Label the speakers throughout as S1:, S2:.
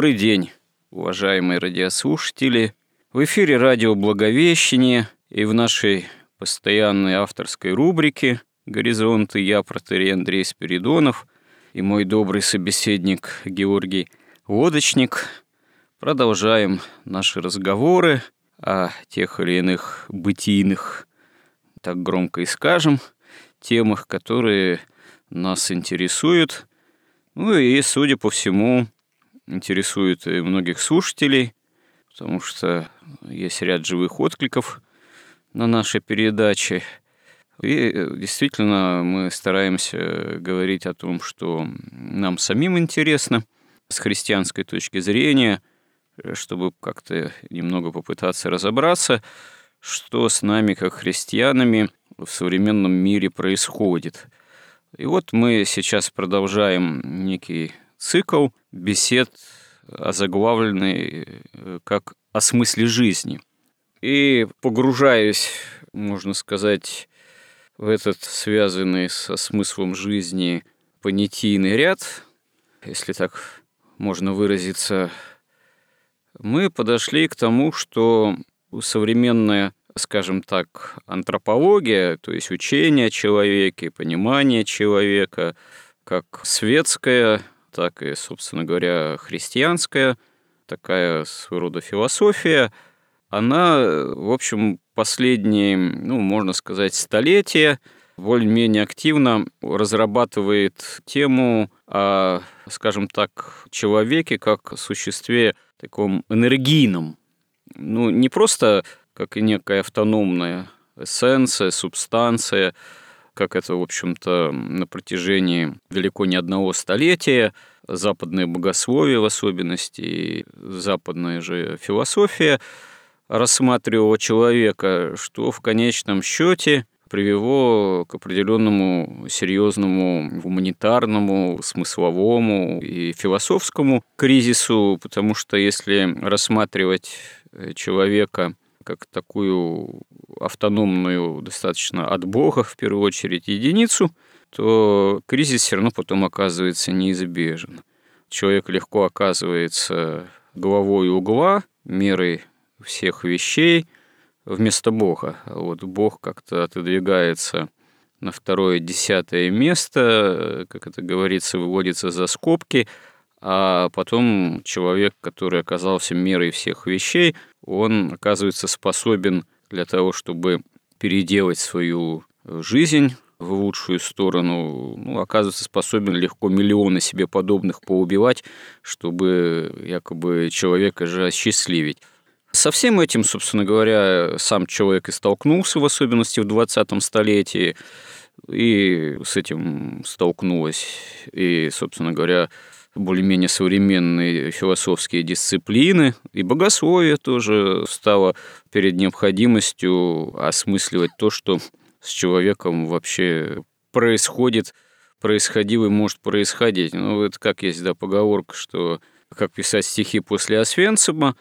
S1: Добрый день, уважаемые радиослушатели. В эфире радио «Благовещение» и в нашей постоянной авторской рубрике «Горизонты» я, протерей Андрей Спиридонов, и мой добрый собеседник Георгий Лодочник. Продолжаем наши разговоры о тех или иных бытийных, так громко и скажем, темах, которые нас интересуют. Ну и, судя по всему, интересует многих слушателей, потому что есть ряд живых откликов на наши передачи. И действительно мы стараемся говорить о том, что нам самим интересно с христианской точки зрения, чтобы как-то немного попытаться разобраться, что с нами, как христианами, в современном мире происходит. И вот мы сейчас продолжаем некий цикл бесед, озаглавленный э, как «О смысле жизни». И погружаясь, можно сказать, в этот связанный со смыслом жизни понятийный ряд, если так можно выразиться, мы подошли к тому, что современная, скажем так, антропология, то есть учение о человеке, понимание человека, как светская так и, собственно говоря, христианская, такая своего рода философия, она, в общем, последние, ну, можно сказать, столетия более-менее активно разрабатывает тему о, скажем так, человеке как существе таком энергийном. Ну, не просто как и некая автономная эссенция, субстанция, как это, в общем-то, на протяжении далеко не одного столетия, западное богословие в особенности, и западная же философия рассматривала человека, что в конечном счете привело к определенному серьезному гуманитарному, смысловому и философскому кризису, потому что если рассматривать человека как такую автономную достаточно от Бога, в первую очередь, единицу, то кризис все равно потом оказывается неизбежен. Человек легко оказывается головой угла, мерой всех вещей вместо Бога. Вот Бог как-то отодвигается на второе, десятое место, как это говорится, выводится за скобки, а потом человек, который оказался мерой всех вещей, он оказывается способен для того, чтобы переделать свою жизнь в лучшую сторону, ну, оказывается способен легко миллионы себе подобных поубивать, чтобы якобы человека же осчастливить. Со всем этим, собственно говоря, сам человек и столкнулся, в особенности в 20 столетии, и с этим столкнулась и, собственно говоря, более-менее современные философские дисциплины, и богословие тоже стало перед необходимостью осмысливать то, что с человеком вообще происходит, происходило и может происходить. Ну, это как есть, да, поговорка, что как писать стихи после Освенцима,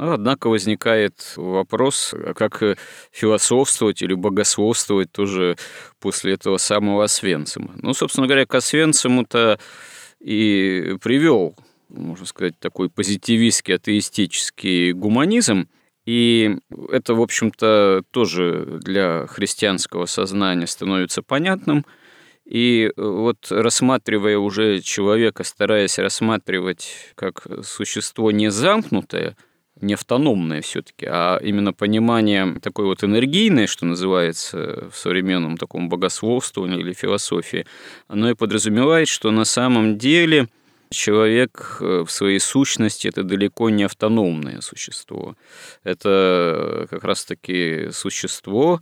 S1: Однако возникает вопрос, а как философствовать или богословствовать тоже после этого самого Освенцима. Ну, собственно говоря, к Освенциму-то и привел, можно сказать, такой позитивистский атеистический гуманизм, и это, в общем-то, тоже для христианского сознания становится понятным. И вот рассматривая уже человека, стараясь рассматривать как существо не замкнутое, не автономное все-таки, а именно понимание такой вот энергийное, что называется в современном таком богословствовании или философии, оно и подразумевает, что на самом деле человек э, в своей сущности это далеко не автономное существо. Это как раз-таки существо,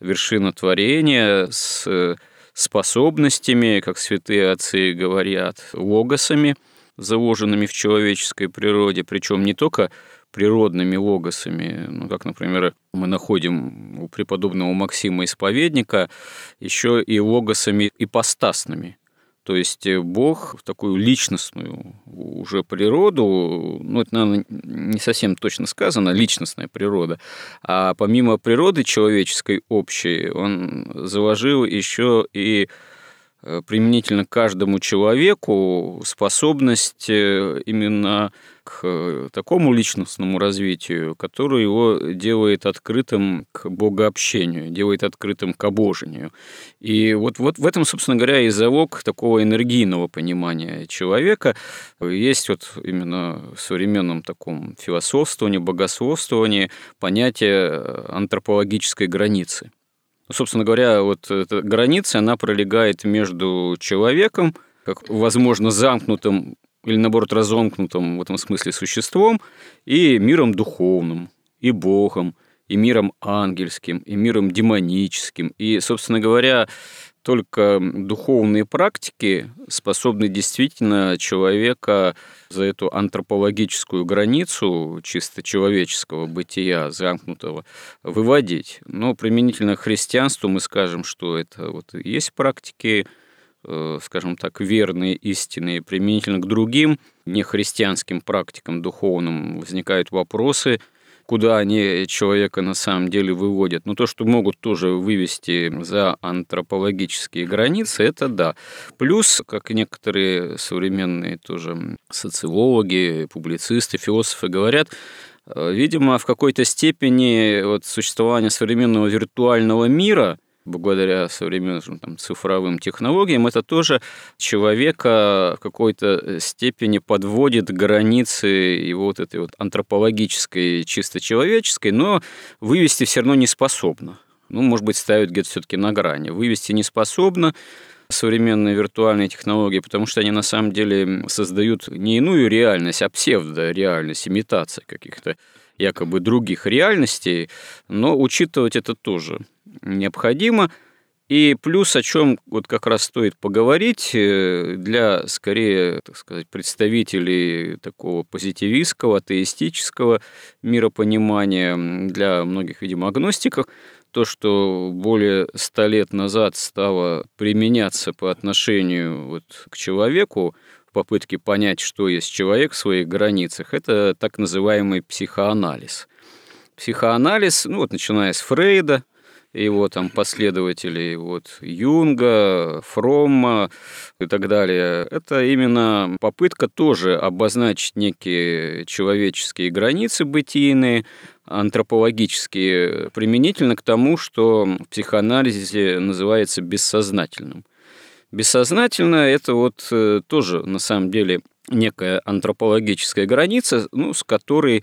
S1: вершина творения с способностями, как святые отцы говорят, логосами, заложенными в человеческой природе, причем не только природными логосами, ну, как, например, мы находим у преподобного Максима Исповедника, еще и логосами ипостасными. То есть э, Бог в такую личностную уже природу, ну это, наверное, не совсем точно сказано, личностная природа, а помимо природы человеческой общей, он заложил еще и применительно к каждому человеку способность э, именно к э, такому личностному развитию, которое его делает открытым к богообщению, делает открытым к обожению. И вот, вот в этом, собственно говоря, и залог такого энергийного понимания человека. Есть вот именно в современном таком философствовании, богословствовании понятие антропологической границы – Собственно говоря, вот эта граница, она пролегает между человеком, как, возможно, замкнутым или, наоборот, разомкнутым в этом смысле существом, и миром духовным, и Богом, и миром ангельским, и миром демоническим. И, собственно говоря, только духовные практики способны действительно человека за эту антропологическую границу чисто человеческого бытия, замкнутого, выводить. Но применительно к христианству мы скажем, что это вот есть практики, э, скажем так, верные, истинные, применительно к другим нехристианским практикам духовным возникают вопросы – куда они человека на самом деле выводят. Но то, что могут тоже вывести за антропологические границы, это да. Плюс, как некоторые современные тоже социологи, публицисты, философы говорят, э, видимо, в какой-то степени вот существование современного виртуального мира – благодаря современным там, цифровым технологиям, это тоже человека в какой-то степени подводит границы его вот этой вот антропологической, чисто человеческой, но вывести все равно не способна. Ну, может быть, ставят где-то все-таки на грани. Вывести не способна современные виртуальные технологии, потому что они на самом деле создают не иную реальность, а псевдореальность, имитация каких-то якобы других реальностей, но учитывать это тоже необходимо. И плюс, о чем вот как раз стоит поговорить э, для, скорее, так сказать, представителей такого позитивистского, атеистического миропонимания, для многих, видимо, агностиков, то, что более ста лет назад стало применяться по отношению вот к человеку, в попытке понять, что есть человек в своих границах, это так называемый психоанализ. Психоанализ, ну вот начиная с Фрейда, его там последователей, вот Юнга, Фромма и так далее. Это именно попытка тоже обозначить некие человеческие границы бытийные, антропологические, применительно к тому, что в психоанализе называется бессознательным. Бессознательно – это вот э, тоже, на самом деле, некая антропологическая граница, ну, с которой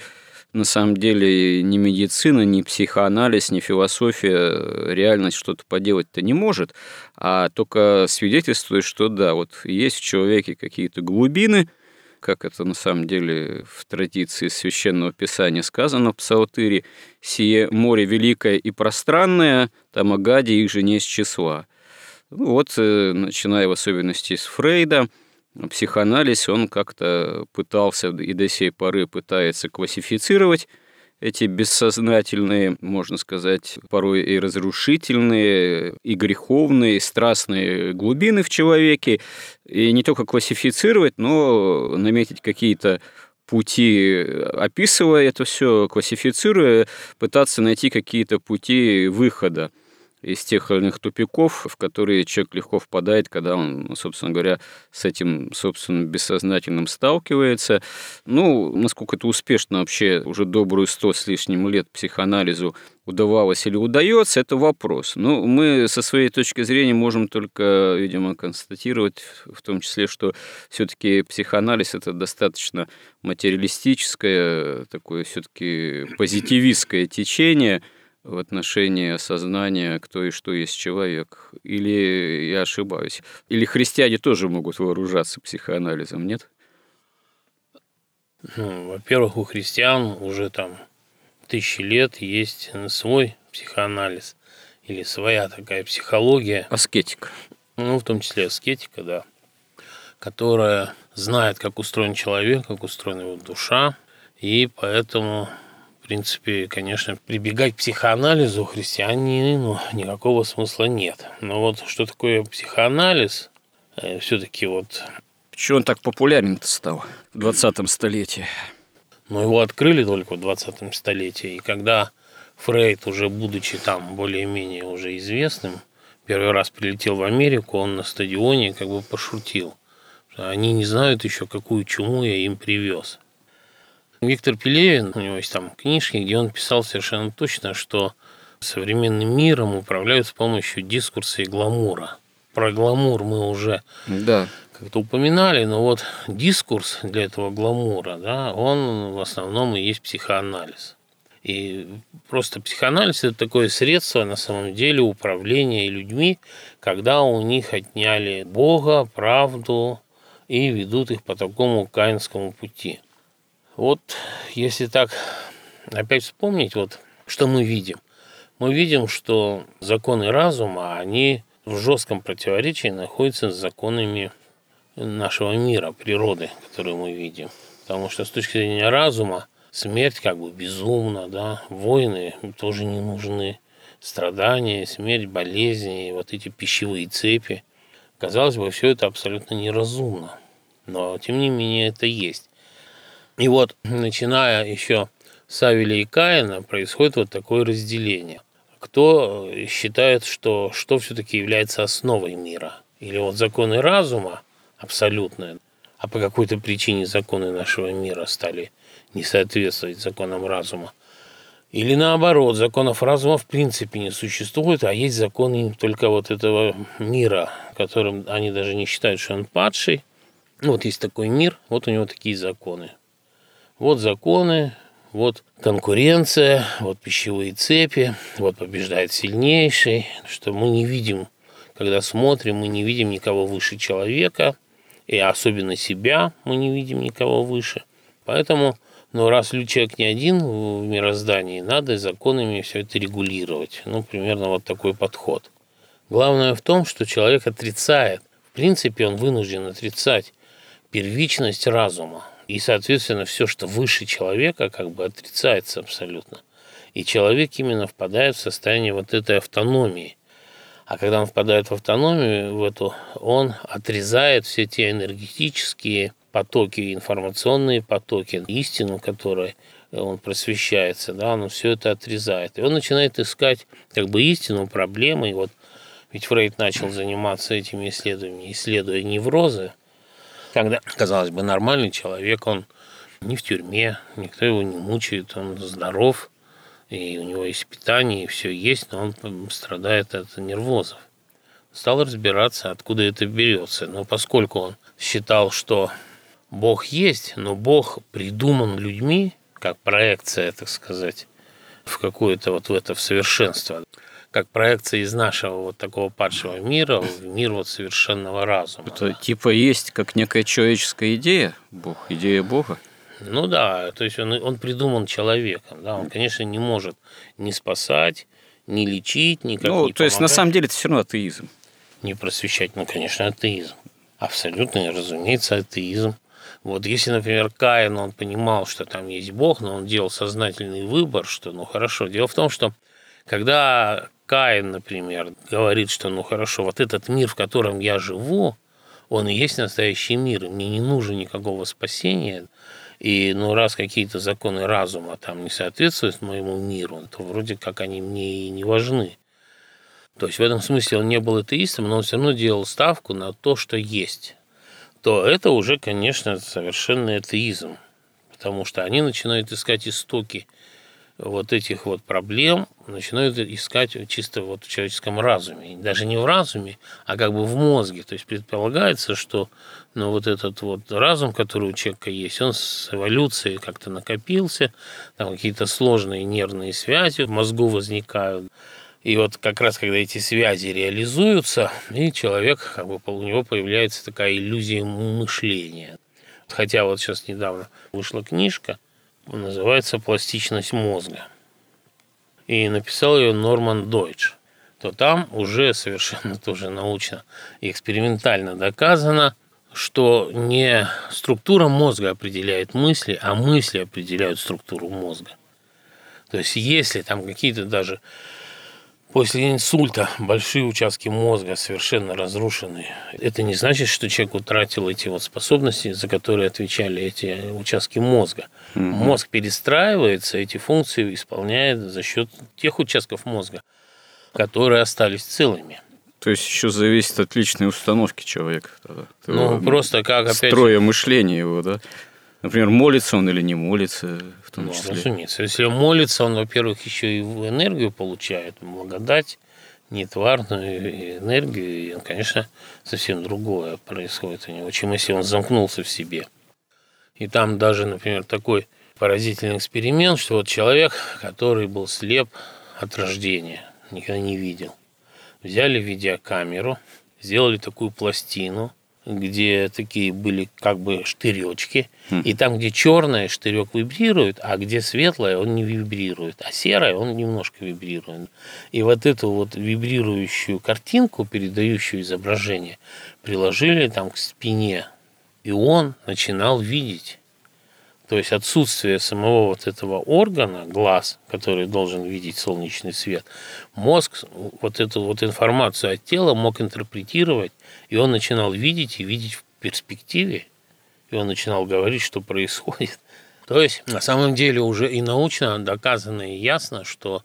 S1: на самом деле ни медицина, ни психоанализ, ни философия э, реальность что-то поделать-то не может, а только свидетельствует, что да, вот есть в человеке какие-то глубины, как это на самом деле в традиции священного писания сказано в Псалтыре, «Сие море великое и пространное, там Агади их же не из числа». Ну вот, э, начиная в особенности с Фрейда – психоанализ, он как-то пытался и до сей поры пытается классифицировать эти бессознательные, можно сказать, порой и разрушительные, и греховные, и страстные глубины в человеке, и не только классифицировать, но наметить какие-то пути, описывая это все, классифицируя, пытаться найти какие-то пути выхода из тех или иных тупиков, в которые человек легко впадает, когда он, ну, собственно говоря, с этим, собственно, бессознательным сталкивается. Ну, насколько это успешно вообще уже добрую сто с лишним лет психоанализу удавалось или удается, это вопрос. Но мы со своей точки зрения можем только, видимо, констатировать, в том числе, что все-таки психоанализ это достаточно материалистическое, такое все-таки позитивистское течение – в отношении осознания, кто и что есть человек. Или я ошибаюсь. Или христиане тоже могут вооружаться психоанализом, нет?
S2: Ну, во-первых, у христиан уже там тысячи лет есть свой психоанализ или своя такая психология.
S1: Аскетика.
S2: Ну, в том числе аскетика, да, которая знает, как устроен человек, как устроена его душа, и поэтому, в принципе, конечно, прибегать к психоанализу христианину никакого смысла нет. Но вот что такое психоанализ, э, все-таки вот...
S1: Почему он так популярен-то стал в 20 столетии?
S2: Ну, его открыли только в 20 столетии, и когда Фрейд, уже будучи там более-менее уже известным, первый раз прилетел в Америку, он на стадионе как бы пошутил. Они не знают еще, какую чуму я им привез. Виктор Пелевин, у него есть там книжки, где он писал совершенно точно, что современным миром управляют с помощью дискурса и гламура. Про гламур мы уже
S1: да.
S2: как-то упоминали, но вот дискурс для этого гламура, да, он в основном и есть психоанализ. И просто психоанализ – это такое средство, на самом деле, управления людьми, когда у них отняли Бога, правду и ведут их по такому каинскому пути. Вот если так опять вспомнить, вот что мы видим. Мы видим, что законы разума, они в жестком противоречии находятся с законами нашего мира, природы, которую мы видим. Потому что с точки зрения разума смерть как бы безумна, да, войны тоже не нужны, страдания, смерть, болезни, вот эти пищевые цепи. Казалось бы, все это абсолютно неразумно, но тем не менее это есть. И вот, начиная еще с Авеля и Каина, происходит вот такое разделение. Кто считает, что что все-таки является основой мира? Или вот законы разума абсолютные, а по какой-то причине законы нашего мира стали не соответствовать законам разума. Или наоборот, законов разума в принципе не существует, а есть законы только вот этого мира, которым они даже не считают, что он падший. Вот есть такой мир, вот у него такие законы. Вот законы, вот конкуренция, вот пищевые цепи, вот побеждает сильнейший, что мы не видим, когда смотрим, мы не видим никого выше человека, и особенно себя мы не видим никого выше. Поэтому но раз человек не один в мироздании, надо законами все это регулировать. Ну, примерно вот такой подход. Главное в том, что человек отрицает, в принципе, он вынужден отрицать первичность разума. И, соответственно, все, что выше человека, как бы отрицается абсолютно. И человек именно впадает в состояние вот этой автономии. А когда он впадает в автономию, в эту, он отрезает все те энергетические потоки, информационные потоки, истину, которой он просвещается, да, он все это отрезает. И он начинает искать как бы истину, проблемы. И вот ведь Фрейд начал заниматься этими исследованиями, исследуя неврозы, когда, казалось бы, нормальный человек, он не в тюрьме, никто его не мучает, он здоров, и у него есть питание, и все есть, но он страдает от нервозов. Стал разбираться, откуда это берется. Но поскольку он считал, что Бог есть, но Бог придуман людьми, как проекция, так сказать, в какое-то вот в это в совершенство, как проекция из нашего вот такого падшего мира в мир вот совершенного разума.
S1: Это типа есть как некая человеческая идея, Бог, идея Бога.
S2: Ну да, то есть он, он придуман человеком, да, он, конечно, не может ни спасать, ни лечить, никак
S1: Ну,
S2: не
S1: то есть на самом деле это все равно атеизм.
S2: Не просвещать, ну, конечно, атеизм. Абсолютно, разумеется, атеизм. Вот если, например, Каин, он понимал, что там есть Бог, но он делал сознательный выбор, что, ну, хорошо. Дело в том, что когда Каин, например, говорит, что, ну, хорошо, вот этот мир, в котором я живу, он и есть настоящий мир, мне не нужно никакого спасения, и ну, раз какие-то законы разума там не соответствуют моему миру, то вроде как они мне и не важны. То есть в этом смысле он не был атеистом, но он все равно делал ставку на то, что есть то это уже, конечно, совершенный атеизм, потому что они начинают искать истоки вот этих вот проблем, начинают искать чисто вот в человеческом разуме. Даже не в разуме, а как бы в мозге. То есть предполагается, что ну, вот этот вот разум, который у человека есть, он с эволюцией как-то накопился, там какие-то сложные нервные связи в мозгу возникают. И вот как раз, когда эти связи реализуются, и человек, как бы у него появляется такая иллюзия мышления. Хотя вот сейчас недавно вышла книжка, называется «Пластичность мозга». И написал ее Норман Дойч. То там уже совершенно тоже научно и экспериментально доказано, что не структура мозга определяет мысли, а мысли определяют структуру мозга. То есть если там какие-то даже после инсульта большие участки мозга совершенно разрушены, это не значит, что человек утратил эти вот способности, за которые отвечали эти участки мозга. Угу. Мозг перестраивается, эти функции исполняет за счет тех участков мозга, которые остались целыми.
S1: То есть еще зависит от личной установки человека.
S2: Ну, просто как
S1: опять... Строя мышления его, да? Например, молится он или не молится, в том
S2: ну,
S1: числе.
S2: Разумеется. Если он молится, он, во-первых, еще и энергию получает, благодать, нетварную энергию, и, конечно, совсем другое происходит у него, чем если он замкнулся в себе. И там даже, например, такой поразительный эксперимент, что вот человек, который был слеп от рождения, никогда не видел, взяли видеокамеру, сделали такую пластину – где такие были как бы штыречки, хм. и там, где черное, штырек вибрирует, а где светлое, он не вибрирует, а серое, он немножко вибрирует. И вот эту вот вибрирующую картинку, передающую изображение, приложили там к спине, и он начинал видеть. То есть отсутствие самого вот этого органа, глаз, который должен видеть солнечный свет, мозг вот эту вот информацию от тела мог интерпретировать, и он начинал видеть и видеть в перспективе, и он начинал говорить, что происходит. То есть на самом деле уже и научно доказано и ясно, что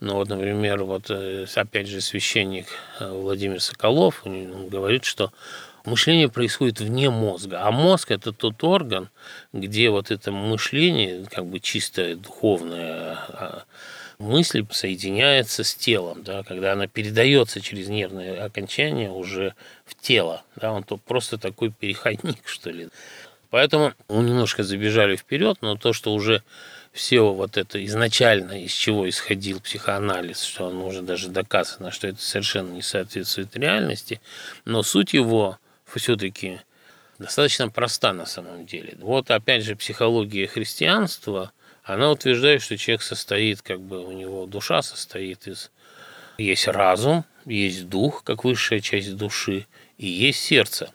S2: ну вот, например, вот э, опять же священник э, Владимир Соколов он говорит, что мышление происходит вне мозга, а мозг это тот орган, где вот это мышление, как бы чистое духовное а, мысль соединяется с телом, да, когда она передается через нервное окончание уже в тело, да, он то просто такой переходник, что ли. Поэтому мы немножко забежали вперед, но то, что уже все вот это изначально, из чего исходил психоанализ, что он уже даже доказано, что это совершенно не соответствует реальности, но суть его все-таки достаточно проста на самом деле. Вот опять же психология христианства, она утверждает, что человек состоит, как бы у него душа состоит из... Есть разум, есть дух, как высшая часть души, и есть сердце.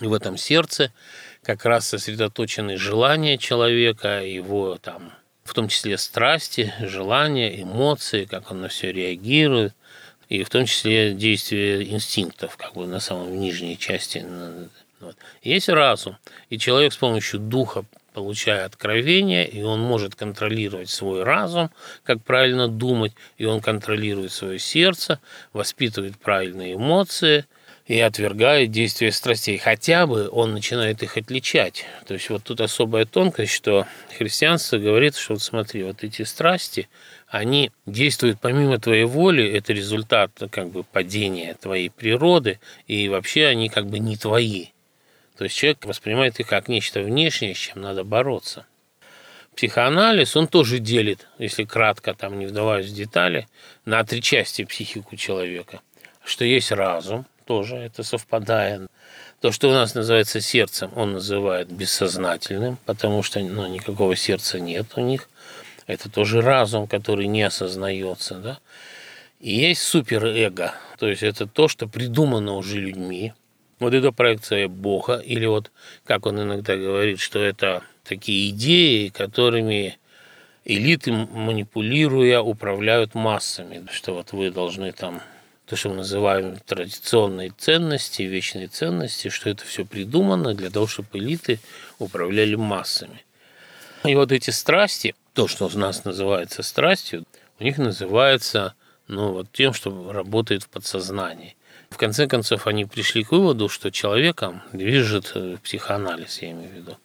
S2: И в этом сердце как раз сосредоточены желания человека, его там, в том числе страсти, желания, эмоции, как он на все реагирует и в том числе действие инстинктов, как бы на самом нижней части. Вот. Есть разум, и человек с помощью духа получая откровение, и он может контролировать свой разум, как правильно думать, и он контролирует свое сердце, воспитывает правильные эмоции и отвергает действия страстей. Хотя бы он начинает их отличать. То есть вот тут особая тонкость, что христианство говорит, что вот смотри, вот эти страсти – они действуют помимо твоей воли, это результат как бы падения твоей природы, и вообще они как бы не твои. То есть человек воспринимает их как нечто внешнее, с чем надо бороться. Психоанализ, он тоже делит, если кратко, там не вдаваясь в детали, на три части психику человека. Что есть разум, тоже это совпадает. То, что у нас называется сердцем, он называет бессознательным, потому что ну, никакого сердца нет у них. Это тоже разум, который не осознается. Да? И есть суперэго, то есть это то, что придумано уже людьми. Вот это проекция Бога, или вот, как он иногда говорит, что это такие идеи, которыми элиты, манипулируя, управляют массами, что вот вы должны там то, что мы называем традиционные ценности, вечные ценности, что это все придумано для того, чтобы элиты управляли массами. И вот эти страсти, то, что у нас называется страстью, у них называется ну, вот тем, что работает в подсознании. В конце концов, они пришли к выводу, что человеком движет э, психоанализ, я имею в виду.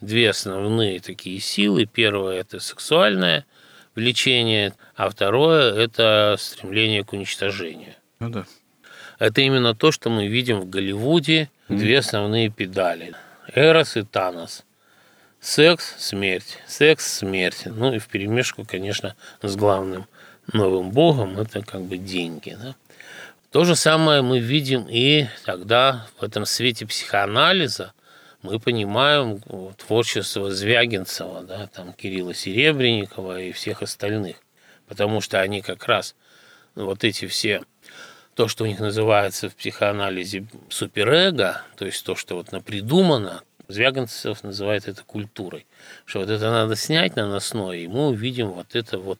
S2: Две основные такие силы. Первое – это сексуальное влечение, а второе – это стремление к уничтожению.
S1: Ну да.
S2: Это именно то, что мы видим в Голливуде. Две основные педали – Эрос и Танос. Секс, смерть, секс, смерть. Ну и в перемешку, конечно, с главным новым богом это как бы деньги. Да? То же самое мы видим и тогда в этом свете психоанализа мы понимаем творчество Звягинцева, да, там Кирилла Серебренникова и всех остальных. Потому что они как раз вот эти все то, что у них называется в психоанализе суперэго, то есть то, что вот напридумано, Звягинцев называет это культурой. Что вот это надо снять наносное, и мы увидим вот это вот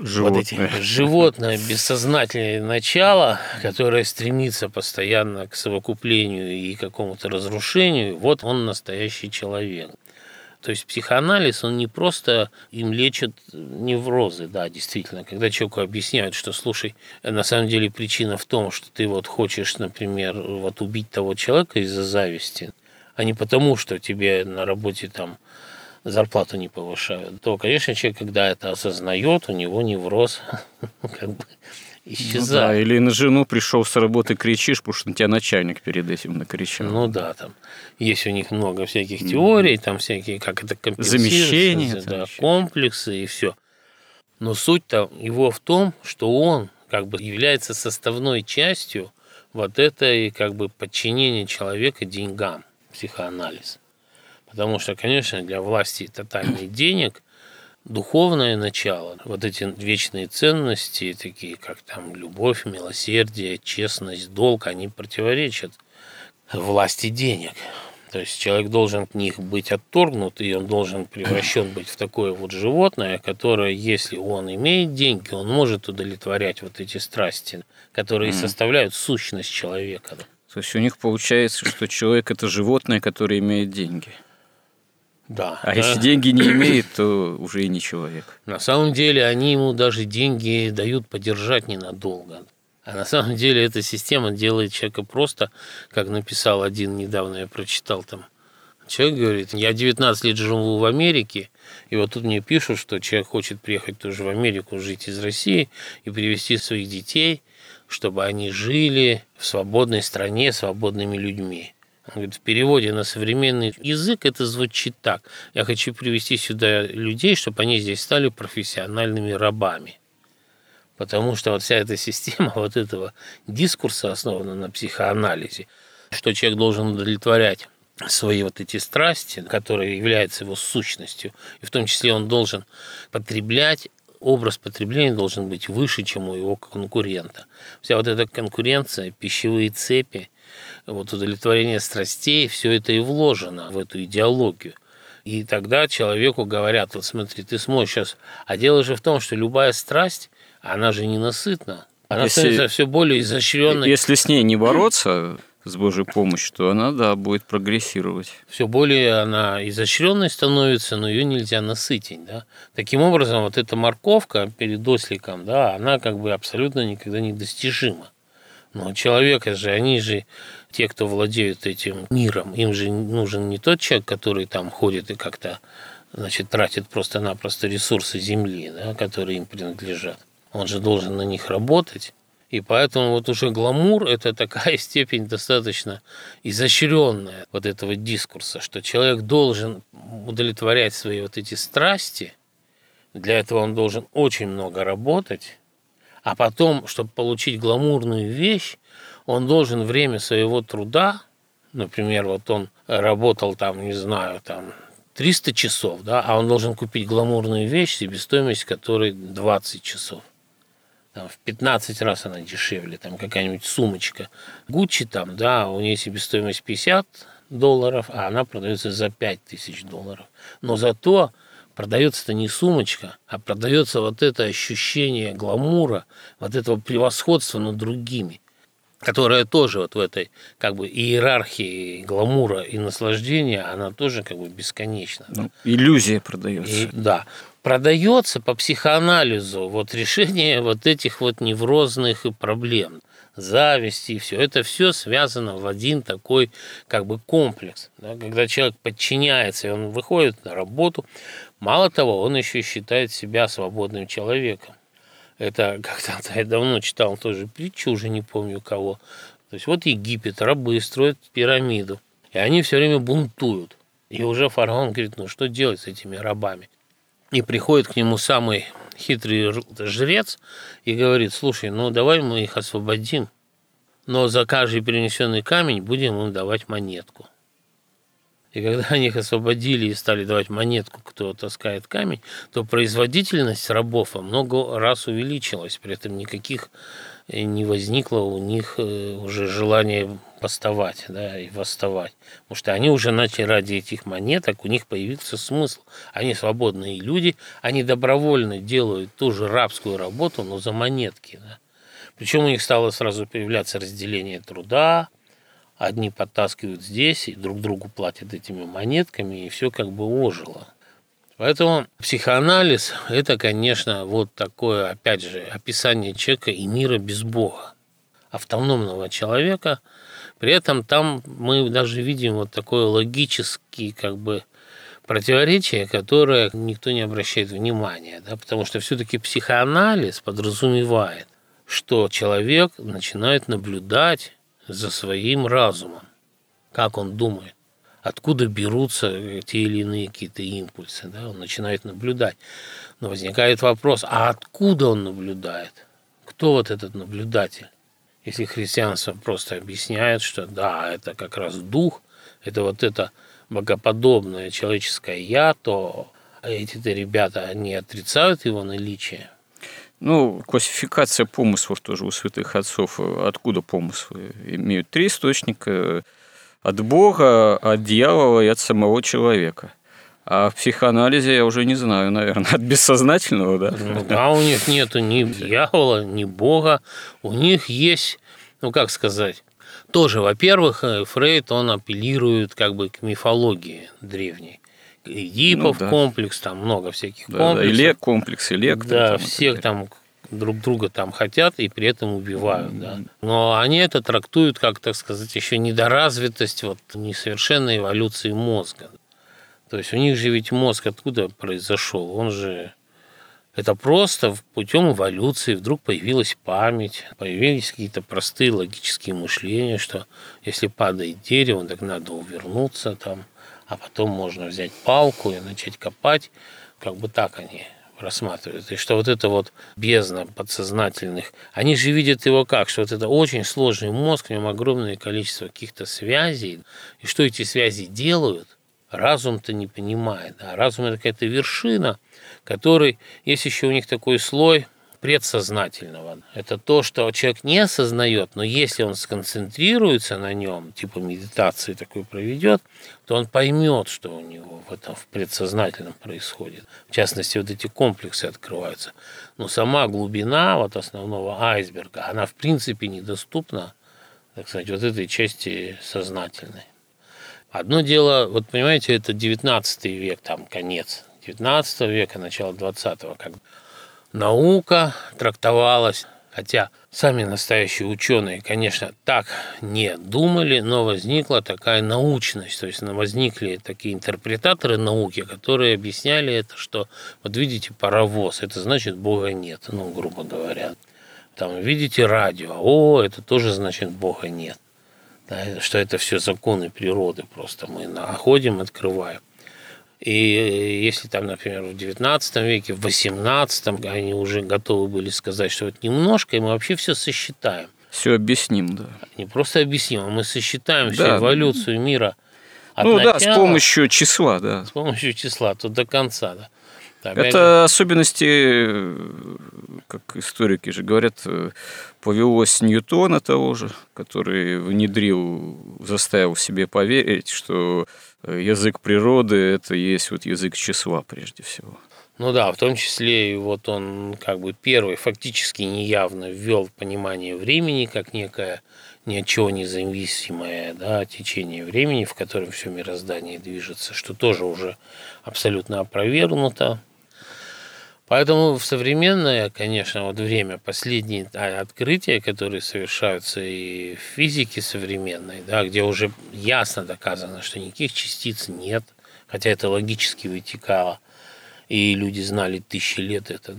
S2: животное, вот эти, животное бессознательное начало, которое стремится постоянно к совокуплению и какому-то разрушению, вот он настоящий человек. То есть психоанализ, он не просто им лечит неврозы, да, действительно. Когда человеку объясняют, что, слушай, на самом деле причина в том, что ты вот хочешь, например, вот убить того человека из-за зависти, а не потому, что тебе на работе там зарплату не повышают, то, конечно, человек, когда это осознает, у него невроз как бы исчезает. Ну да,
S1: или на жену пришел с работы, кричишь, потому что на тебя начальник перед этим накричал.
S2: Ну да, там есть у них много всяких теорий, там всякие, как это
S1: Замещение.
S2: Да, комплексы и все. Но суть-то его в том, что он как бы является составной частью вот этой как бы подчинения человека деньгам, психоанализ. Потому что, конечно, для власти тотальный денег духовное начало, вот эти вечные ценности, такие как там любовь, милосердие, честность, долг, они противоречат власти денег. То есть человек должен от них быть отторгнут, и он должен превращен быть в такое вот животное, которое, если он имеет деньги, он может удовлетворять вот эти страсти, которые mm. составляют сущность человека.
S1: То есть у них получается, что человек это животное, которое имеет деньги.
S2: Да.
S1: А да. если деньги не имеет, то уже и не человек.
S2: На самом деле они ему даже деньги дают подержать ненадолго. А на самом деле эта система делает человека просто, как написал один недавно, я прочитал там. Человек говорит, я 19 лет живу в Америке, и вот тут мне пишут, что человек хочет приехать тоже в Америку, жить из России и привезти своих детей, чтобы они жили в свободной стране, свободными людьми. В переводе на современный язык это звучит так. Я хочу привести сюда людей, чтобы они здесь стали профессиональными рабами. Потому что вот вся эта система вот этого дискурса основана на психоанализе, что человек должен удовлетворять свои вот эти страсти, которые являются его сущностью, и в том числе он должен потреблять образ потребления должен быть выше, чем у его конкурента. Вся вот эта конкуренция, пищевые цепи, вот удовлетворение страстей, все это и вложено в эту идеологию. И тогда человеку говорят, вот смотри, ты сможешь сейчас... А дело же в том, что любая страсть, она же ненасытна. Она если, становится все более изощренной.
S1: Если с ней не бороться, с Божьей помощью, то она, да, будет прогрессировать.
S2: Все более она изощренной становится, но ее нельзя насытить, да. Таким образом, вот эта морковка перед осликом, да, она как бы абсолютно никогда не достижима. Но человека же, они же, те, кто владеют этим миром, им же нужен не тот человек, который там ходит и как-то, значит, тратит просто-напросто ресурсы Земли, да, которые им принадлежат. Он же должен на них работать. И поэтому вот уже гламур – это такая степень достаточно изощренная вот этого дискурса, что человек должен удовлетворять свои вот эти страсти, для этого он должен очень много работать, а потом, чтобы получить гламурную вещь, он должен время своего труда, например, вот он работал там, не знаю, там 300 часов, да, а он должен купить гламурную вещь, себестоимость которой 20 часов. Там, в 15 раз она дешевле, там какая-нибудь сумочка. Гуччи там, да, у нее себестоимость 50 долларов, а она продается за 5000 долларов. Но зато продается-то не сумочка, а продается вот это ощущение гламура, вот этого превосходства над другими, которое тоже вот в этой как бы иерархии гламура и наслаждения, она тоже как бы бесконечна.
S1: Ну, иллюзия продается. И,
S2: да продается по психоанализу вот решение вот этих вот неврозных проблем зависти и все. Это все связано в один такой как бы комплекс. Да? Когда человек подчиняется, и он выходит на работу, мало того, он еще считает себя свободным человеком. Это как-то я давно читал тоже притчу, уже не помню кого. То есть вот Египет, рабы строят пирамиду, и они все время бунтуют. И уже фараон говорит, ну что делать с этими рабами? И приходит к нему самый хитрый жрец и говорит, слушай, ну давай мы их освободим, но за каждый перенесенный камень будем им давать монетку. И когда они их освободили и стали давать монетку, кто таскает камень, то производительность рабов во много раз увеличилась. При этом никаких э, не возникло у них э, уже желания поставать да, и восставать. Потому что они уже начали ради этих монеток, у них появился смысл. Они свободные люди, они добровольно делают ту же рабскую работу, но за монетки. Да. Причем у них стало сразу появляться разделение труда, одни подтаскивают здесь и друг другу платят этими монетками, и все как бы ожило. Поэтому психоанализ – это, конечно, вот такое, опять же, описание человека и мира без Бога, автономного человека. При этом там мы даже видим вот такое логический как бы противоречие, которое никто не обращает внимания, да, потому что все-таки психоанализ подразумевает, что человек начинает наблюдать за своим разумом, как он думает, откуда берутся те или иные какие-то импульсы. Да? Он начинает наблюдать. Но возникает вопрос, а откуда он наблюдает? Кто вот этот наблюдатель? Если христианство просто объясняет, что да, это как раз дух, это вот это богоподобное человеческое «я», то эти-то ребята, они отрицают его наличие,
S1: ну, классификация помыслов тоже у святых отцов. Откуда помыслы? Имеют три источника. От Бога, от дьявола и от самого человека. А в психоанализе я уже не знаю, наверное, от бессознательного, да?
S2: Ну, да, у них нету ни дьявола, ни Бога. У них есть, ну как сказать, тоже, во-первых, э, Фрейд, он апеллирует как бы к мифологии древней. Эдипов ну, да. комплекс, там много всяких да, комплексов.
S1: Да, Илек комплекс, Илек.
S2: Да, там, всех там друг друга там хотят и при этом убивают, mm-hmm. да. Но они это трактуют как, так сказать, еще недоразвитость, вот несовершенной эволюции мозга. То есть у них же ведь мозг откуда произошел? Он же это просто путем эволюции вдруг появилась память, появились какие-то простые логические мышления, что если падает дерево, так надо увернуться там, а потом можно взять палку и начать копать. Как бы так они рассматривают. И что вот это вот бездна подсознательных, они же видят его как, что вот это очень сложный мозг, в нем огромное количество каких-то связей, и что эти связи делают, разум-то не понимает. А разум – это какая-то вершина, который, есть еще у них такой слой – предсознательного. Это то, что человек не осознает, но если он сконцентрируется на нем, типа медитации такой проведет, то он поймет, что у него в этом в предсознательном происходит. В частности, вот эти комплексы открываются. Но сама глубина вот основного айсберга, она в принципе недоступна, так сказать, вот этой части сознательной. Одно дело, вот понимаете, это 19 век, там конец 19 века, начало 20-го, как наука трактовалась, хотя сами настоящие ученые, конечно, так не думали, но возникла такая научность, то есть возникли такие интерпретаторы науки, которые объясняли это, что вот видите паровоз, это значит Бога нет, ну, грубо говоря. Там, видите радио, о, это тоже значит Бога нет. Да, что это все законы природы просто мы находим, открываем. И если там, например, в XIX веке, в XVIII они уже готовы были сказать, что вот немножко, и мы вообще все сосчитаем.
S1: Все объясним, да.
S2: Не просто объясним, а мы сосчитаем да. всю эволюцию мира.
S1: От ну начала, да, с помощью числа, да.
S2: С помощью числа, то до конца, да.
S1: Это особенности, как историки же говорят, повелось Ньютона того же, который внедрил, заставил себе поверить, что язык природы – это есть вот язык числа прежде всего.
S2: Ну да, в том числе и вот он как бы первый фактически неявно ввел понимание времени как некое ни от чего независимое да, течение времени, в котором все мироздание движется, что тоже уже абсолютно опровергнуто. Поэтому в современное, конечно, вот время, последние открытия, которые совершаются и в физике современной, да, где уже ясно доказано, что никаких частиц нет, хотя это логически вытекало, и люди знали тысячи лет это,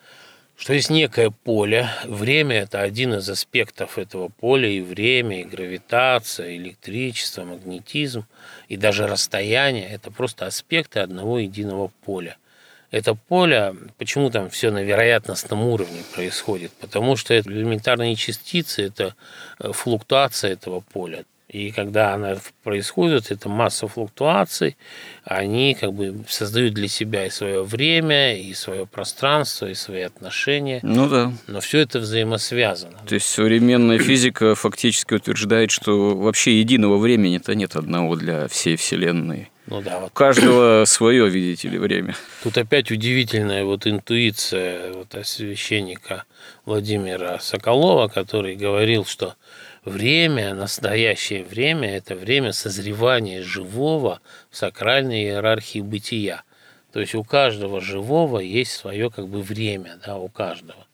S2: что есть некое поле, время – это один из аспектов этого поля, и время, и гравитация, электричество, магнетизм, и даже расстояние – это просто аспекты одного единого поля – это поле, почему там все на вероятностном уровне происходит? Потому что это элементарные частицы, это э, флуктуация этого поля. И когда она происходит, это масса флуктуаций, они как бы создают для себя и свое время, и свое пространство, и свои отношения.
S1: Ну да.
S2: Но все это взаимосвязано.
S1: То есть современная физика фактически утверждает, что вообще единого времени-то нет одного для всей Вселенной.
S2: Ну да, вот.
S1: У каждого свое, видите ли, время.
S2: Тут опять удивительная вот интуиция вот священника Владимира Соколова, который говорил, что Время, настоящее время – это время созревания живого в сакральной иерархии бытия. То есть у каждого живого есть свое как бы время, да, у каждого.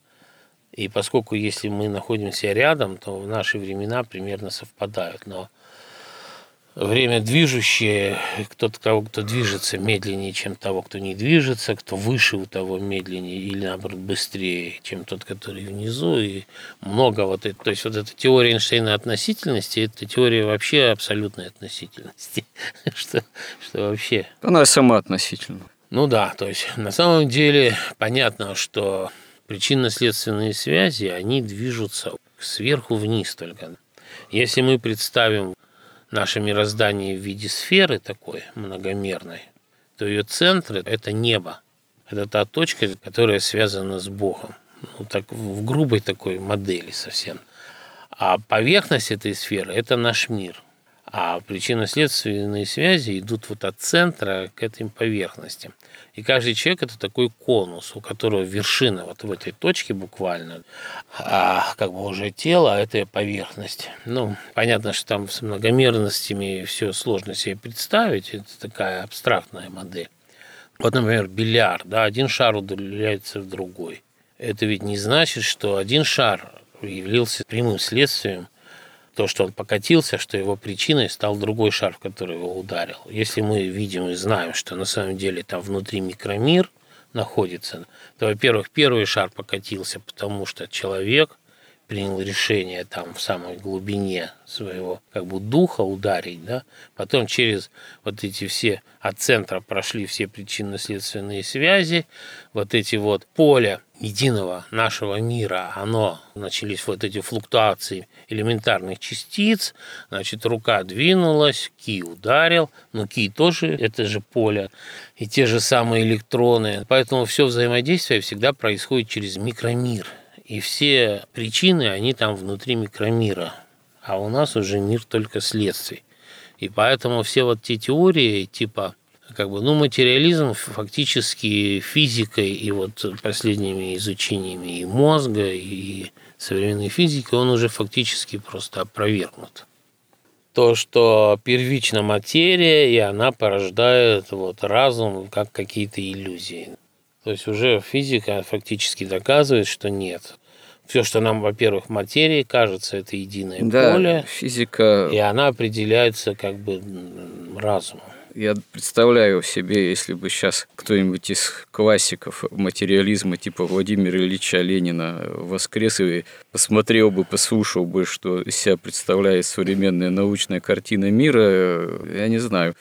S2: И поскольку если мы находимся рядом, то наши времена примерно совпадают. Но время движущее, кто-то того, кто движется медленнее, чем того, кто не движется, кто выше у того медленнее или наоборот быстрее, чем тот, который внизу, и много вот это, то есть вот эта теория Эйнштейна относительности, это теория вообще абсолютной относительности, что, что вообще...
S1: Она сама относительна.
S2: Ну да, то есть на самом деле понятно, что причинно-следственные связи, они движутся сверху вниз только. Если мы представим наше мироздание в виде сферы такой многомерной, то ее центр – это небо. Это та точка, которая связана с Богом. Ну, так, в грубой такой модели совсем. А поверхность этой сферы – это наш мир – а причинно-следственные связи идут вот от центра к этим поверхностям. И каждый человек – это такой конус, у которого вершина вот в этой точке буквально, а как бы уже тело – это поверхность. Ну, понятно, что там с многомерностями все сложно себе представить, это такая абстрактная модель. Вот, например, бильярд, да, один шар удаляется в другой. Это ведь не значит, что один шар явился прямым следствием то, что он покатился, что его причиной стал другой шар, который его ударил. Если мы видим и знаем, что на самом деле там внутри микромир находится, то, во-первых, первый шар покатился, потому что человек принял решение там в самой глубине своего как бы духа ударить, да, потом через вот эти все от центра прошли все причинно-следственные связи, вот эти вот поля единого нашего мира, оно, начались вот эти флуктуации элементарных частиц, значит, рука двинулась, ки ударил, но ки тоже, это же поле, и те же самые электроны, поэтому все взаимодействие всегда происходит через микромир, и все причины, они там внутри микромира, а у нас уже мир только следствий. И поэтому все вот те теории типа как бы, ну, материализм фактически физикой и вот последними изучениями и мозга, и современной физики, он уже фактически просто опровергнут. То, что первична материя, и она порождает вот разум как какие-то иллюзии. То есть уже физика фактически доказывает, что нет. Все, что нам, во-первых, материи кажется, это единое
S1: да,
S2: поле.
S1: физика...
S2: И она определяется как бы разумом.
S1: Я представляю себе, если бы сейчас кто-нибудь из классиков материализма типа Владимира Ильича Ленина воскрес и посмотрел бы, послушал бы, что из себя представляет современная научная картина мира, я не знаю,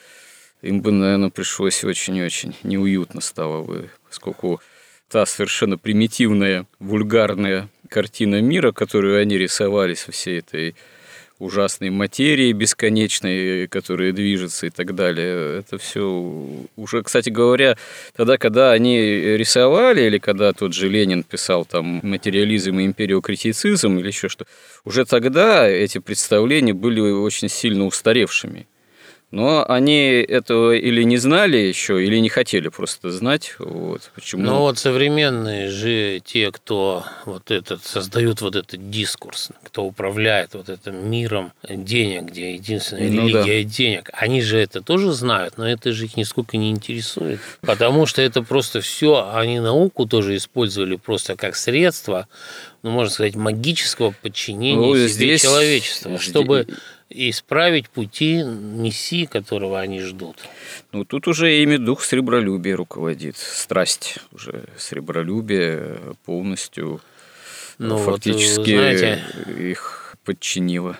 S1: им бы, наверное, пришлось очень-очень неуютно стало бы, поскольку та совершенно примитивная, вульгарная картина мира, которую они рисовали со всей этой ужасной материи бесконечной, которая движется и так далее. Это все уже, кстати говоря, тогда, когда они рисовали, или когда тот же Ленин писал там материализм и империокритицизм или еще что, уже тогда эти представления были очень сильно устаревшими. Но они этого или не знали еще, или не хотели просто знать. Вот, почему.
S2: Но вот современные же те, кто вот этот, создают вот этот дискурс, кто управляет вот этим миром денег, где единственная ну, религия да. денег, они же это тоже знают, но это же их нисколько не интересует. Потому что это просто все, они науку тоже использовали просто как средство, ну, можно сказать, магического подчинения ну, себе здесь, человечества, чтобы исправить пути Мессии, которого они ждут.
S1: Ну, тут уже ими дух сребролюбия руководит, страсть уже сребролюбие полностью ну, фактически вот, знаете, их подчинила.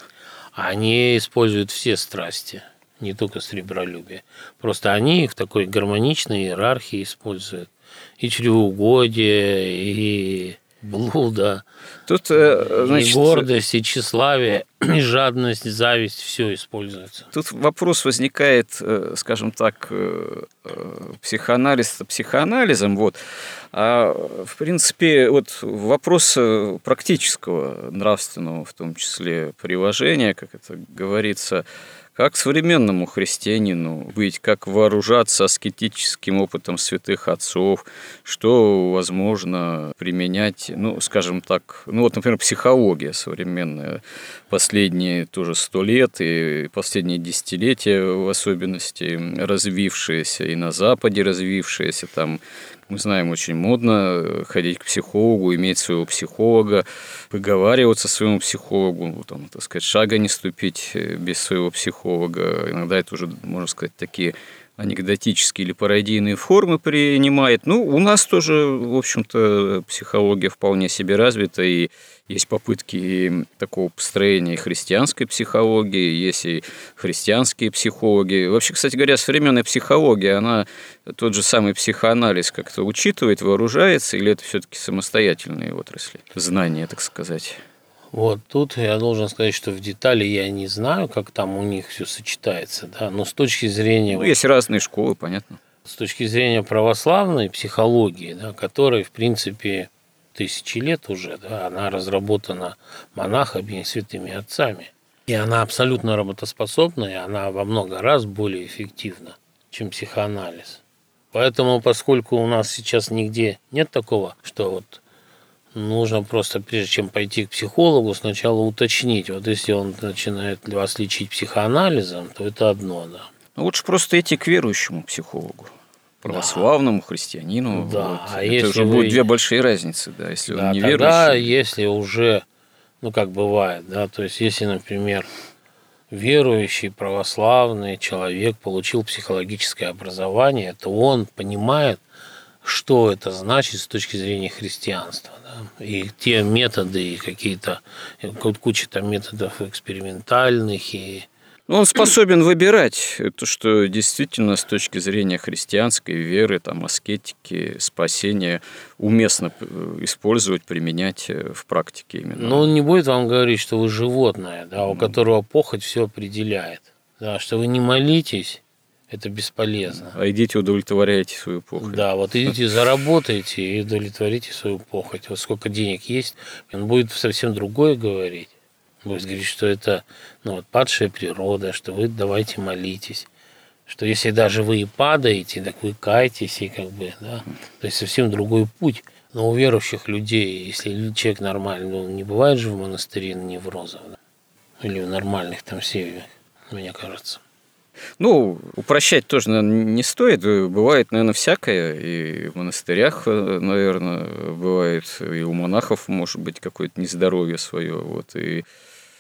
S2: Они используют все страсти, не только сребролюбие. Просто они их в такой гармоничной иерархии используют. И чревоугодие, и блуда,
S1: Тут, э, значит,
S2: и гордость, и тщеславие, и жадность, и зависть, все используется.
S1: Тут вопрос возникает, э, скажем так, э, психоанализ психоанализом, вот, а в принципе вот вопрос практического, нравственного, в том числе приложения, как это говорится, как современному христианину быть, как вооружаться аскетическим опытом святых отцов, что возможно применять, ну, скажем так, ну вот, например, психология современная, последние тоже сто лет и последние десятилетия в особенности развившиеся и на Западе развившиеся, там мы знаем, очень модно э, ходить к психологу, иметь своего психолога, выговариваться своему психологу, ну, там, так сказать, шага не ступить э, без своего психолога. Иногда это уже, можно сказать, такие анекдотические или пародийные формы принимает. Ну, у нас тоже, в общем-то, психология вполне себе развита, и есть попытки такого построения христианской психологии, есть и христианские психологи. Вообще, кстати говоря, современная психология, она тот же самый психоанализ как-то учитывает, вооружается, или это все-таки самостоятельные отрасли, знания, так сказать?
S2: Вот тут я должен сказать, что в детали я не знаю, как там у них все сочетается, да, но с точки зрения...
S1: Ну, есть разные школы, понятно.
S2: С точки зрения православной психологии, да, которая, в принципе, тысячи лет уже, да, она разработана монахами и святыми отцами. И она абсолютно работоспособна, и она во много раз более эффективна, чем психоанализ. Поэтому, поскольку у нас сейчас нигде нет такого, что вот нужно просто, прежде чем пойти к психологу, сначала уточнить. Вот если он начинает вас лечить психоанализом, то это одно, да.
S1: Ну, лучше просто идти к верующему психологу православному да. христианину.
S2: Да.
S1: Вот. А это уже вы... будет две большие разницы, да, если да, он не
S2: тогда, если уже, ну как бывает, да, то есть если, например, верующий православный человек получил психологическое образование, то он понимает, что это значит с точки зрения христианства. И те методы, и какие-то, куча там методов экспериментальных, и
S1: ну, он способен выбирать то, что действительно с точки зрения христианской веры, там, аскетики, спасения уместно э, использовать, применять э, в практике именно.
S2: Но он не будет вам говорить, что вы животное, да, у которого похоть все определяет. Да, что вы не молитесь, это бесполезно.
S1: А идите удовлетворяйте свою похоть.
S2: Да, вот идите заработайте и удовлетворите свою похоть. Вот сколько денег есть, он будет совсем другое говорить. Будет говорить, что это ну, вот, падшая природа, что вы давайте молитесь. Что если даже вы и падаете, так вы кайтесь, и как бы, да, то есть совсем другой путь. Но у верующих людей, если человек нормальный, ну, не бывает же в монастыре неврозов, да? или в нормальных там семьях, мне кажется.
S1: Ну, упрощать тоже, наверное, не стоит. Бывает, наверное, всякое. И в монастырях, наверное, бывает, и у монахов может быть какое-то нездоровье свое. Вот, и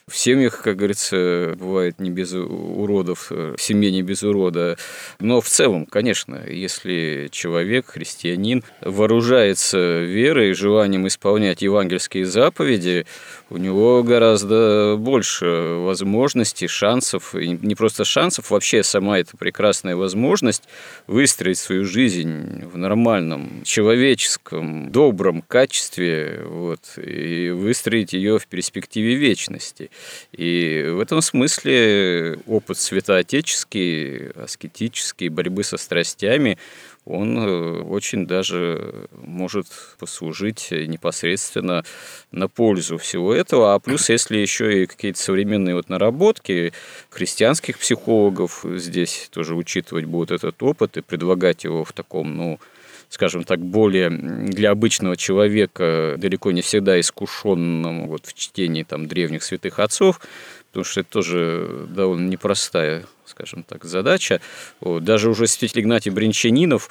S1: в семьях, как говорится, бывает не без уродов, в семье не без урода. Но в целом, конечно, если человек, христианин, вооружается верой желанием исполнять евангельские заповеди, у него гораздо больше возможностей, шансов, и не просто шансов, вообще сама эта прекрасная возможность выстроить свою жизнь в нормальном, человеческом, добром качестве, вот, и выстроить ее в перспективе вечности. И в этом смысле опыт святоотеческий, аскетический, борьбы со страстями, он э, очень даже может послужить непосредственно на пользу всего этого. А плюс, если еще и какие-то современные вот наработки христианских психологов здесь тоже учитывать будут этот опыт и предлагать его в таком, ну, скажем так, более для обычного человека, далеко не всегда искушенным вот, в чтении там, древних святых отцов, потому что это тоже довольно непростая, скажем так, задача. Даже уже святитель Игнатий Бринчанинов,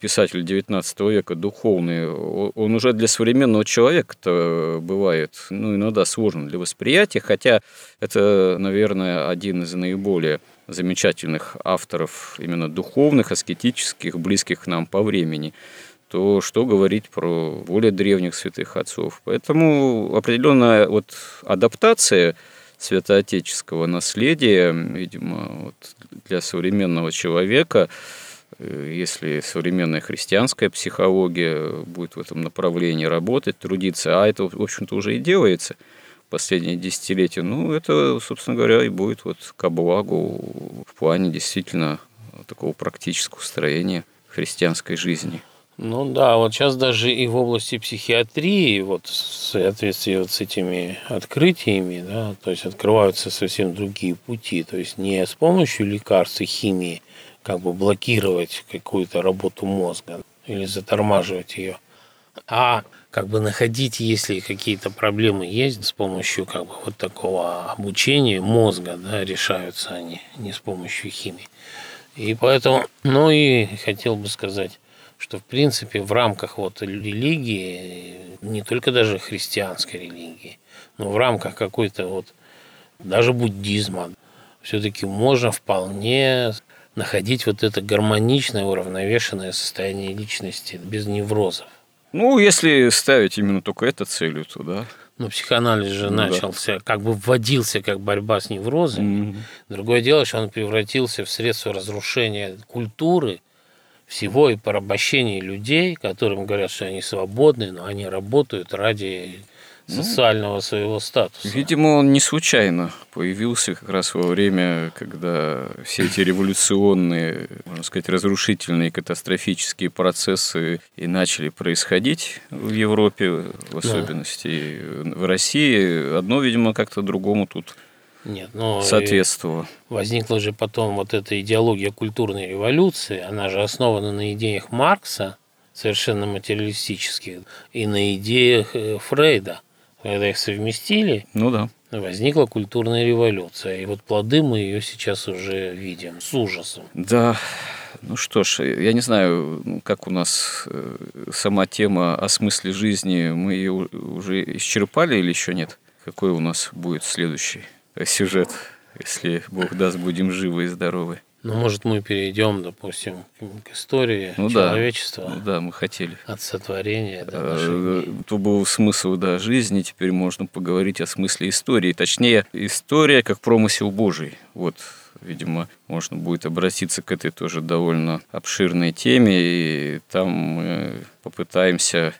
S1: писатель XIX века, духовный, он уже для современного человека бывает ну, иногда сложен для восприятия, хотя это, наверное, один из наиболее замечательных авторов именно духовных, аскетических, близких к нам по времени, то что говорить про более древних святых отцов. Поэтому определенная вот адаптация святоотеческого наследия, видимо, вот для современного человека Э, если современная христианская психология будет в этом направлении работать, трудиться, а это, в общем-то, уже и делается последние десятилетия, ну, это, собственно говоря, и будет вот ко благу в плане действительно такого практического строения христианской жизни.
S2: Ну да, вот сейчас даже и в области психиатрии, вот в соответствии вот с этими открытиями, да, то есть открываются совсем другие пути, то есть не с помощью лекарств и химии как бы блокировать какую-то работу мозга или затормаживать ее, а как бы находить, если какие-то проблемы есть, с помощью как бы вот такого обучения мозга, да, решаются они, не с помощью химии. И поэтому, ну и хотел бы сказать, что в принципе в рамках вот религии, не только даже христианской религии, но в рамках какой-то вот даже буддизма, все-таки можно вполне находить вот это гармоничное, уравновешенное состояние личности без неврозов.
S1: Ну, если ставить именно только эту целью, то да.
S2: Ну, психоанализ же ну, начался, да. как бы вводился как борьба с неврозами. Mm-hmm. Другое дело, что он превратился в средство разрушения культуры всего и порабощения людей, которым говорят, что они свободны, но они работают ради ну, социального своего статуса.
S1: Видимо, он не случайно появился как раз во время, когда все эти революционные, можно сказать, разрушительные, катастрофические процессы и начали происходить в Европе, в особенности да. в России. Одно, видимо, как-то другому тут нет, но соответствовало.
S2: Возникла же потом вот эта идеология культурной революции, она же основана на идеях Маркса, совершенно материалистических, и на идеях э, Фрейда – когда их совместили,
S1: ну да.
S2: возникла культурная революция. И вот плоды мы ее сейчас уже видим с ужасом.
S1: Да, ну что ж, я не знаю, как у нас э, сама тема о смысле жизни, мы ее уже исчерпали или еще нет? Какой у нас будет следующий сюжет, если Бог даст, будем живы и здоровы?
S2: Ну, может, мы перейдем, допустим, к истории ну, человечества.
S1: Да. Ну, да, мы хотели.
S2: От сотворения до
S1: нашей... То был смысл да, жизни, теперь можно поговорить о смысле истории. Точнее, история как промысел Божий. Вот, видимо, можно будет обратиться к этой тоже довольно обширной теме, и там мы попытаемся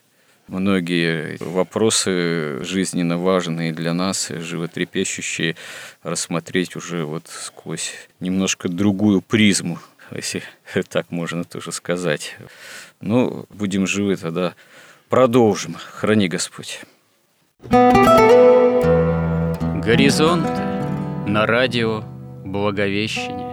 S1: многие вопросы жизненно важные для нас, животрепещущие, рассмотреть уже вот сквозь немножко другую призму, если так можно тоже сказать. Ну, будем живы тогда. Продолжим. Храни Господь.
S3: Горизонт на радио Благовещение.